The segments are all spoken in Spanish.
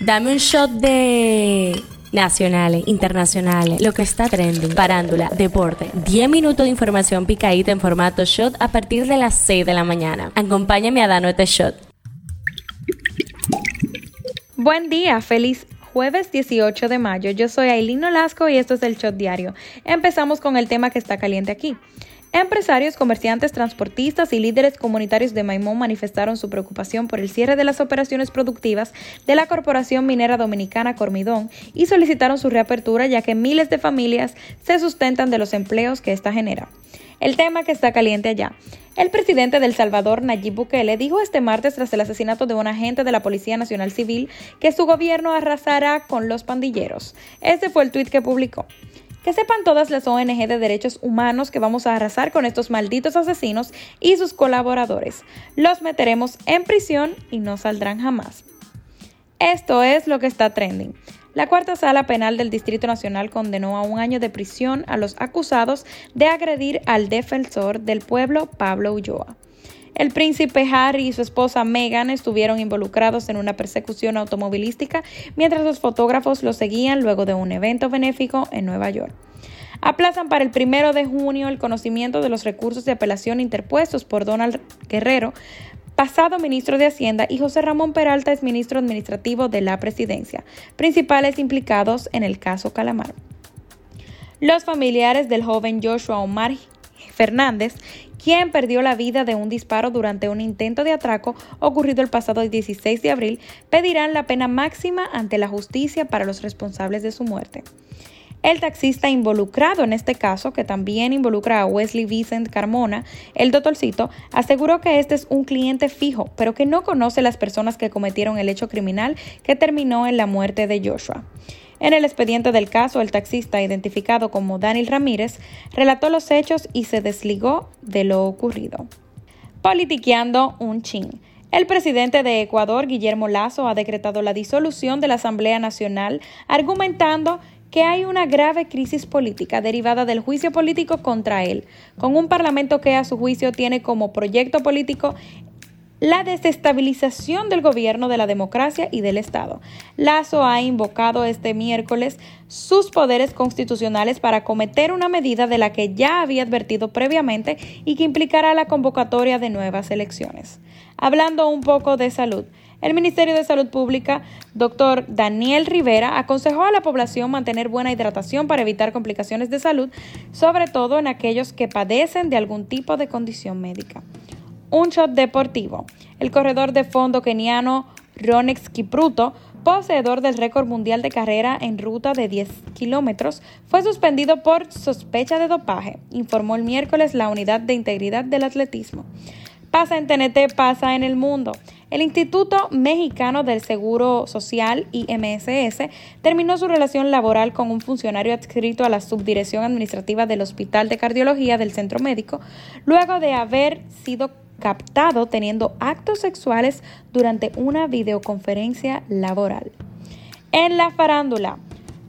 Dame un shot de nacionales, internacionales, lo que está trending, parándula, deporte. 10 minutos de información picadita en formato shot a partir de las 6 de la mañana. Acompáñame a darnos este shot. Buen día, feliz jueves 18 de mayo. Yo soy Aileen Nolasco y esto es el Shot Diario. Empezamos con el tema que está caliente aquí. Empresarios, comerciantes, transportistas y líderes comunitarios de Maimón manifestaron su preocupación por el cierre de las operaciones productivas de la Corporación Minera Dominicana Cormidón y solicitaron su reapertura ya que miles de familias se sustentan de los empleos que ésta genera. El tema que está caliente allá. El presidente del Salvador, Nayib Bukele, dijo este martes tras el asesinato de un agente de la Policía Nacional Civil que su gobierno arrasará con los pandilleros. Este fue el tuit que publicó. Que sepan todas las ONG de derechos humanos que vamos a arrasar con estos malditos asesinos y sus colaboradores. Los meteremos en prisión y no saldrán jamás. Esto es lo que está trending. La cuarta sala penal del Distrito Nacional condenó a un año de prisión a los acusados de agredir al defensor del pueblo, Pablo Ulloa. El príncipe Harry y su esposa Meghan estuvieron involucrados en una persecución automovilística mientras los fotógrafos los seguían luego de un evento benéfico en Nueva York. Aplazan para el primero de junio el conocimiento de los recursos de apelación interpuestos por Donald Guerrero, pasado ministro de Hacienda, y José Ramón Peralta es ministro administrativo de la presidencia, principales implicados en el caso Calamar. Los familiares del joven Joshua Omar Fernández, quien perdió la vida de un disparo durante un intento de atraco ocurrido el pasado 16 de abril, pedirán la pena máxima ante la justicia para los responsables de su muerte. El taxista involucrado en este caso, que también involucra a Wesley Vicent Carmona, el doctorcito, aseguró que este es un cliente fijo, pero que no conoce las personas que cometieron el hecho criminal que terminó en la muerte de Joshua. En el expediente del caso, el taxista, identificado como Daniel Ramírez, relató los hechos y se desligó de lo ocurrido. Politiqueando un chin. El presidente de Ecuador, Guillermo Lazo, ha decretado la disolución de la Asamblea Nacional, argumentando que hay una grave crisis política derivada del juicio político contra él, con un parlamento que a su juicio tiene como proyecto político la desestabilización del gobierno de la democracia y del Estado. Lazo ha invocado este miércoles sus poderes constitucionales para cometer una medida de la que ya había advertido previamente y que implicará la convocatoria de nuevas elecciones. Hablando un poco de salud, el Ministerio de Salud Pública, doctor Daniel Rivera, aconsejó a la población mantener buena hidratación para evitar complicaciones de salud, sobre todo en aquellos que padecen de algún tipo de condición médica un shot deportivo. El corredor de fondo keniano Ronex Kipruto, poseedor del récord mundial de carrera en ruta de 10 kilómetros, fue suspendido por sospecha de dopaje, informó el miércoles la Unidad de Integridad del Atletismo. Pasa en TNT, pasa en el mundo. El Instituto Mexicano del Seguro Social, IMSS, terminó su relación laboral con un funcionario adscrito a la subdirección administrativa del Hospital de Cardiología del Centro Médico, luego de haber sido captado teniendo actos sexuales durante una videoconferencia laboral. En la farándula,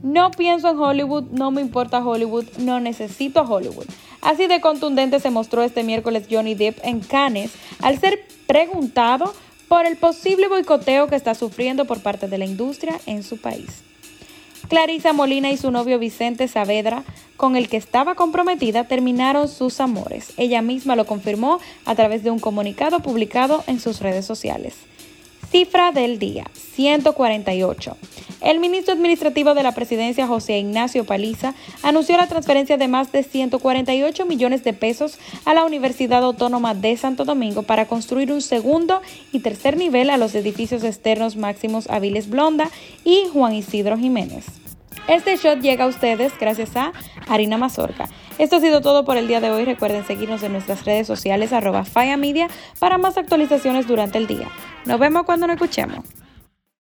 no pienso en Hollywood, no me importa Hollywood, no necesito Hollywood. Así de contundente se mostró este miércoles Johnny Depp en Cannes al ser preguntado por el posible boicoteo que está sufriendo por parte de la industria en su país. Clarisa Molina y su novio Vicente Saavedra, con el que estaba comprometida, terminaron sus amores. Ella misma lo confirmó a través de un comunicado publicado en sus redes sociales. Cifra del día, 148. El ministro administrativo de la presidencia, José Ignacio Paliza, anunció la transferencia de más de 148 millones de pesos a la Universidad Autónoma de Santo Domingo para construir un segundo y tercer nivel a los edificios externos máximos Aviles Blonda y Juan Isidro Jiménez. Este shot llega a ustedes gracias a Harina Mazorca. Esto ha sido todo por el día de hoy. Recuerden seguirnos en nuestras redes sociales arroba Media para más actualizaciones durante el día. Nos vemos cuando nos escuchemos.